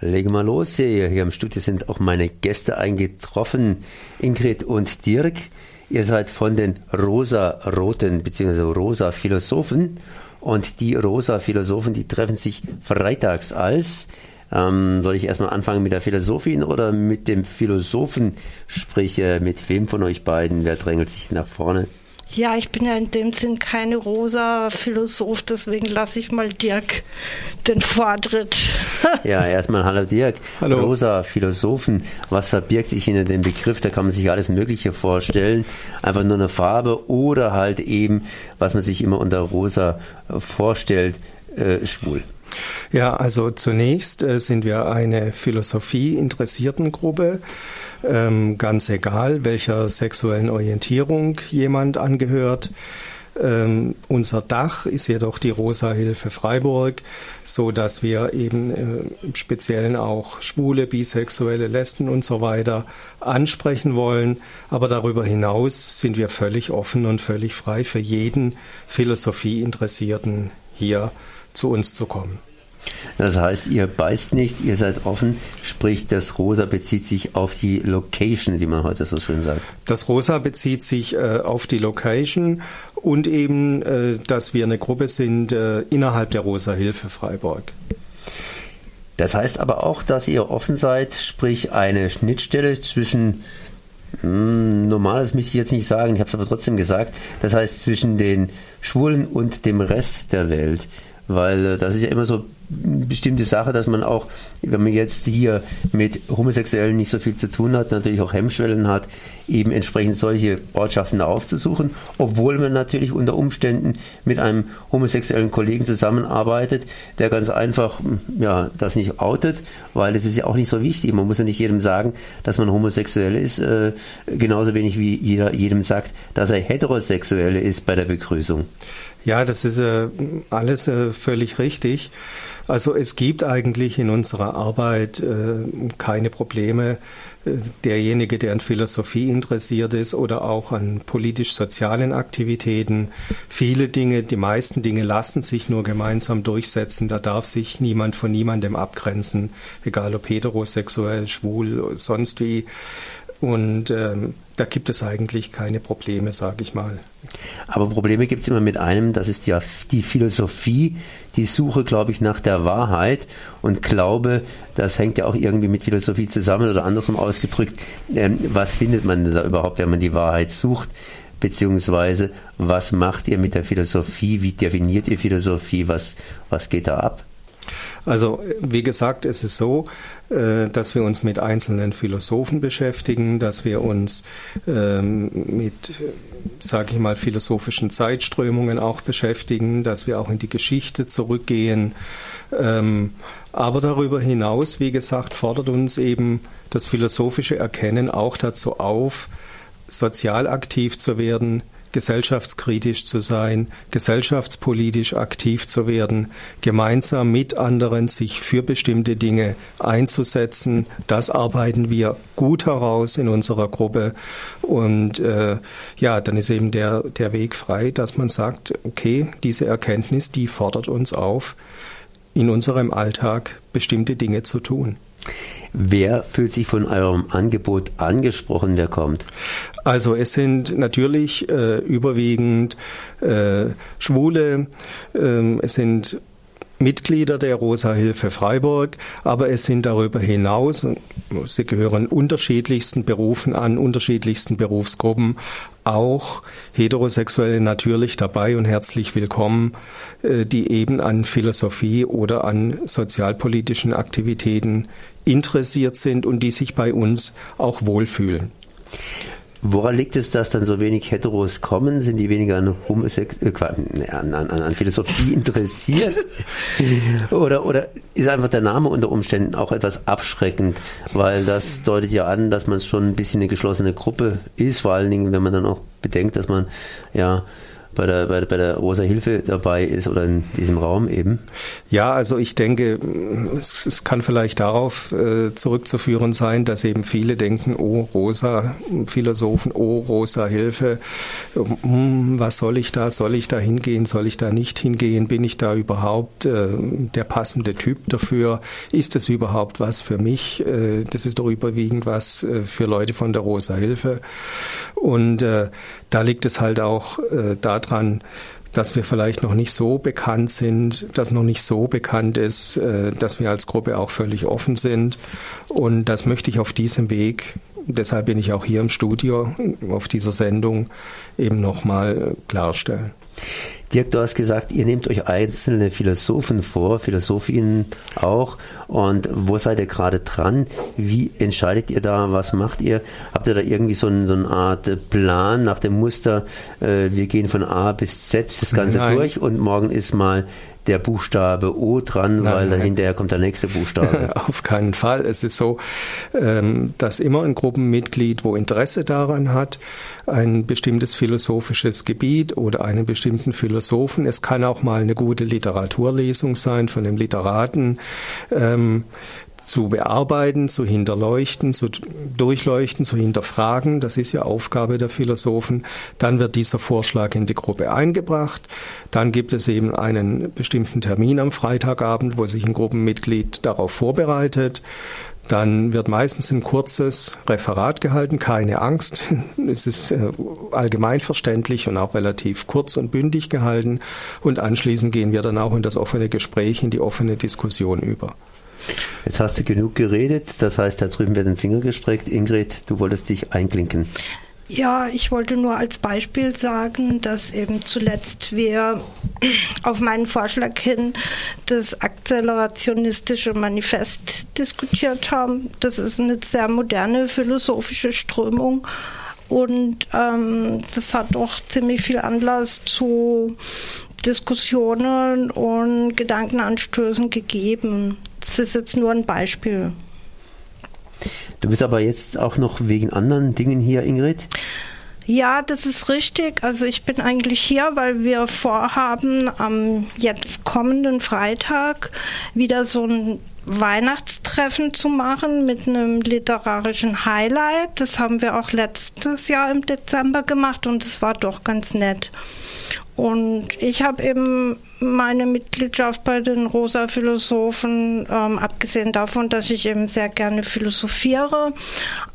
Legen wir los. Hier, hier im Studio sind auch meine Gäste eingetroffen, Ingrid und Dirk. Ihr seid von den rosa-roten bzw. rosa Philosophen und die rosa Philosophen, die treffen sich freitags als ähm, soll ich erstmal anfangen mit der Philosophin oder mit dem Philosophen? Sprich, äh, mit wem von euch beiden? Wer drängelt sich nach vorne? Ja, ich bin ja in dem Sinn keine rosa Philosoph, deswegen lasse ich mal Dirk den Vortritt. ja, erstmal hallo Dirk. Hallo. Rosa Philosophen, was verbirgt sich hinter dem Begriff? Da kann man sich alles Mögliche vorstellen. Einfach nur eine Farbe oder halt eben, was man sich immer unter rosa vorstellt, äh, schwul. Ja, also zunächst äh, sind wir eine Philosophie-interessierten Gruppe. Ähm, ganz egal, welcher sexuellen Orientierung jemand angehört. Ähm, unser Dach ist jedoch die Rosa Hilfe Freiburg, so dass wir eben äh, im Speziellen auch Schwule, Bisexuelle, Lesben und so weiter ansprechen wollen. Aber darüber hinaus sind wir völlig offen und völlig frei für jeden Philosophie-Interessierten hier zu uns zu kommen. Das heißt, ihr beißt nicht, ihr seid offen, sprich das Rosa bezieht sich auf die Location, wie man heute so schön sagt. Das Rosa bezieht sich äh, auf die Location und eben, äh, dass wir eine Gruppe sind äh, innerhalb der Rosa Hilfe Freiburg. Das heißt aber auch, dass ihr offen seid, sprich eine Schnittstelle zwischen hm, Normales möchte ich jetzt nicht sagen, ich habe es aber trotzdem gesagt. Das heißt zwischen den Schwulen und dem Rest der Welt weil äh, das ist ja immer so eine bestimmte Sache, dass man auch, wenn man jetzt hier mit Homosexuellen nicht so viel zu tun hat, natürlich auch Hemmschwellen hat, eben entsprechend solche Ortschaften aufzusuchen, obwohl man natürlich unter Umständen mit einem homosexuellen Kollegen zusammenarbeitet, der ganz einfach hm, ja, das nicht outet, weil es ist ja auch nicht so wichtig. Man muss ja nicht jedem sagen, dass man homosexuell ist, äh, genauso wenig wie jeder jedem sagt, dass er heterosexuell ist bei der Begrüßung. Ja, das ist äh, alles äh, völlig richtig. Also es gibt eigentlich in unserer Arbeit äh, keine Probleme. Äh, derjenige, der an Philosophie interessiert ist oder auch an politisch-sozialen Aktivitäten, viele Dinge, die meisten Dinge lassen sich nur gemeinsam durchsetzen. Da darf sich niemand von niemandem abgrenzen, egal ob heterosexuell, schwul, sonst wie. Und ähm, da gibt es eigentlich keine Probleme, sage ich mal. Aber Probleme gibt es immer mit einem, das ist ja die Philosophie, die Suche, glaube ich, nach der Wahrheit. Und Glaube, das hängt ja auch irgendwie mit Philosophie zusammen oder andersrum ausgedrückt. Ähm, was findet man da überhaupt, wenn man die Wahrheit sucht? Beziehungsweise, was macht ihr mit der Philosophie? Wie definiert ihr Philosophie? Was, was geht da ab? Also wie gesagt, es ist so, äh, dass wir uns mit einzelnen Philosophen beschäftigen, dass wir uns ähm, mit, sage ich mal, philosophischen Zeitströmungen auch beschäftigen, dass wir auch in die Geschichte zurückgehen. Ähm, aber darüber hinaus, wie gesagt, fordert uns eben das philosophische Erkennen auch dazu auf, sozial aktiv zu werden, gesellschaftskritisch zu sein, gesellschaftspolitisch aktiv zu werden, gemeinsam mit anderen sich für bestimmte Dinge einzusetzen. Das arbeiten wir gut heraus in unserer Gruppe. Und äh, ja, dann ist eben der, der Weg frei, dass man sagt, okay, diese Erkenntnis, die fordert uns auf, in unserem Alltag bestimmte Dinge zu tun. Wer fühlt sich von eurem Angebot angesprochen? Wer kommt? Also es sind natürlich äh, überwiegend äh, Schwule, äh, es sind Mitglieder der Rosa Hilfe Freiburg, aber es sind darüber hinaus, sie gehören unterschiedlichsten Berufen an, unterschiedlichsten Berufsgruppen, auch Heterosexuelle natürlich dabei und herzlich willkommen, äh, die eben an Philosophie oder an sozialpolitischen Aktivitäten interessiert sind und die sich bei uns auch wohlfühlen. Woran liegt es, dass dann so wenig Heteros kommen? Sind die weniger an, Homosex äh, an, an, an Philosophie interessiert? oder, oder ist einfach der Name unter Umständen auch etwas abschreckend? Weil das deutet ja an, dass man schon ein bisschen eine geschlossene Gruppe ist, vor allen Dingen, wenn man dann auch bedenkt, dass man ja bei der, bei, bei der Rosa Hilfe dabei ist oder in diesem Raum eben? Ja, also ich denke, es, es kann vielleicht darauf äh, zurückzuführen sein, dass eben viele denken, oh, Rosa Philosophen, oh, Rosa Hilfe, hm, was soll ich da? Soll ich da hingehen? Soll ich da nicht hingehen? Bin ich da überhaupt äh, der passende Typ dafür? Ist es überhaupt was für mich? Äh, das ist doch überwiegend was äh, für Leute von der Rosa Hilfe. Und äh, da liegt es halt auch äh, daran, dass wir vielleicht noch nicht so bekannt sind, dass noch nicht so bekannt ist, äh, dass wir als Gruppe auch völlig offen sind. Und das möchte ich auf diesem Weg, deshalb bin ich auch hier im Studio auf dieser Sendung, eben nochmal klarstellen. Dirk, du hast gesagt, ihr nehmt euch einzelne Philosophen vor, Philosophien auch. Und wo seid ihr gerade dran? Wie entscheidet ihr da? Was macht ihr? Habt ihr da irgendwie so, ein, so eine Art Plan nach dem Muster, äh, wir gehen von A bis Z das Ganze Nein. durch und morgen ist mal der Buchstabe O dran, nein, weil nein. dahinterher kommt der nächste Buchstabe. Auf keinen Fall. Es ist so, ähm, dass immer ein Gruppenmitglied, wo Interesse daran hat, ein bestimmtes philosophisches Gebiet oder einen bestimmten Philosophen, es kann auch mal eine gute Literaturlesung sein von dem Literaten, ähm, zu bearbeiten, zu hinterleuchten, zu durchleuchten, zu hinterfragen. Das ist ja Aufgabe der Philosophen. Dann wird dieser Vorschlag in die Gruppe eingebracht. Dann gibt es eben einen bestimmten Termin am Freitagabend, wo sich ein Gruppenmitglied darauf vorbereitet. Dann wird meistens ein kurzes Referat gehalten, keine Angst. Es ist äh, allgemein verständlich und auch relativ kurz und bündig gehalten. Und anschließend gehen wir dann auch in das offene Gespräch, in die offene Diskussion über. Jetzt hast du genug geredet, das heißt, da drüben wird ein Finger gestreckt. Ingrid, du wolltest dich einklinken. Ja, ich wollte nur als Beispiel sagen, dass eben zuletzt wir auf meinen Vorschlag hin das akzelerationistische Manifest diskutiert haben. Das ist eine sehr moderne philosophische Strömung und ähm, das hat doch ziemlich viel Anlass zu Diskussionen und Gedankenanstößen gegeben. Das ist jetzt nur ein Beispiel. Du bist aber jetzt auch noch wegen anderen Dingen hier, Ingrid? Ja, das ist richtig. Also ich bin eigentlich hier, weil wir vorhaben, am jetzt kommenden Freitag wieder so ein Weihnachtstreffen zu machen mit einem literarischen Highlight. Das haben wir auch letztes Jahr im Dezember gemacht und es war doch ganz nett. Und ich habe eben meine Mitgliedschaft bei den Rosa Philosophen, ähm, abgesehen davon, dass ich eben sehr gerne philosophiere,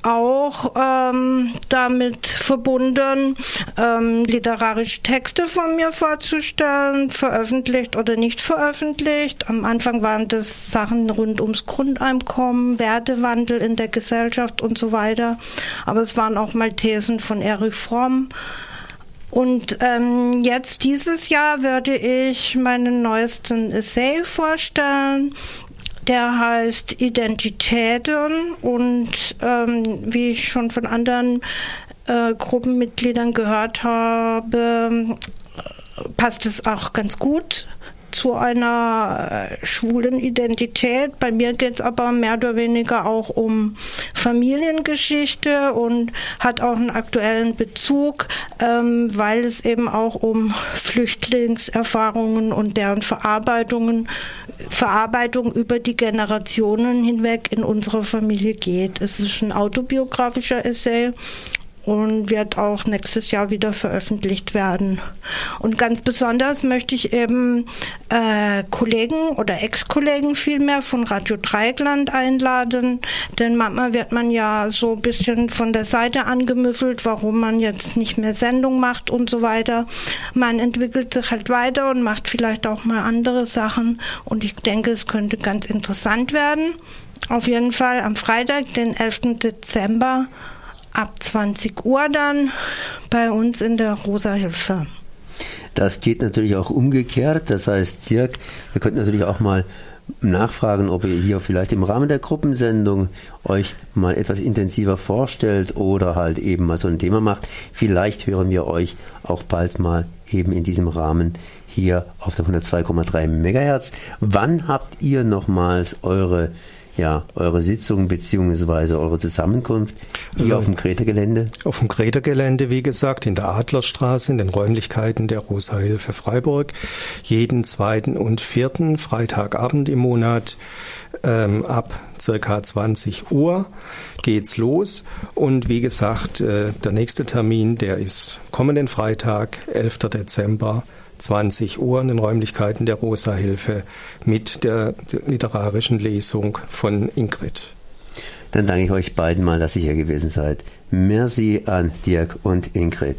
auch ähm, damit verbunden, ähm, literarische Texte von mir vorzustellen, veröffentlicht oder nicht veröffentlicht. Am Anfang waren das Sachen rund ums Grundeinkommen, Wertewandel in der Gesellschaft und so weiter. Aber es waren auch mal Thesen von Erich Fromm. Und ähm, jetzt dieses Jahr würde ich meinen neuesten Essay vorstellen. Der heißt Identitäten und ähm, wie ich schon von anderen äh, Gruppenmitgliedern gehört habe, passt es auch ganz gut zu einer äh, schwulen Identität. Bei mir geht es aber mehr oder weniger auch um Familiengeschichte und hat auch einen aktuellen Bezug, ähm, weil es eben auch um Flüchtlingserfahrungen und deren Verarbeitungen, Verarbeitung über die Generationen hinweg in unserer Familie geht. Es ist ein autobiografischer Essay und wird auch nächstes Jahr wieder veröffentlicht werden. Und ganz besonders möchte ich eben äh, Kollegen oder Ex-Kollegen vielmehr von Radio Dreigland einladen, denn manchmal wird man ja so ein bisschen von der Seite angemüffelt, warum man jetzt nicht mehr Sendung macht und so weiter. Man entwickelt sich halt weiter und macht vielleicht auch mal andere Sachen und ich denke, es könnte ganz interessant werden. Auf jeden Fall am Freitag, den 11. Dezember ab 20 Uhr dann bei uns in der Rosa Hilfe. Das geht natürlich auch umgekehrt. Das heißt, Dirk, wir könnten natürlich auch mal nachfragen, ob ihr hier vielleicht im Rahmen der Gruppensendung euch mal etwas intensiver vorstellt oder halt eben mal so ein Thema macht. Vielleicht hören wir euch auch bald mal eben in diesem Rahmen hier auf der 102,3 MHz. Wann habt ihr nochmals eure ja, eure Sitzung bzw. eure Zusammenkunft hier also, auf dem Kreta-Gelände? Auf dem Kreta-Gelände, wie gesagt, in der Adlerstraße, in den Räumlichkeiten der Rosa-Hilfe Freiburg. Jeden zweiten und vierten Freitagabend im Monat ähm, ab circa 20 Uhr geht's los. Und wie gesagt, äh, der nächste Termin, der ist kommenden Freitag, 11. Dezember 20 Uhr in den Räumlichkeiten der Rosa Hilfe mit der literarischen Lesung von Ingrid. Dann danke ich euch beiden mal, dass ihr hier gewesen seid. Merci an Dirk und Ingrid.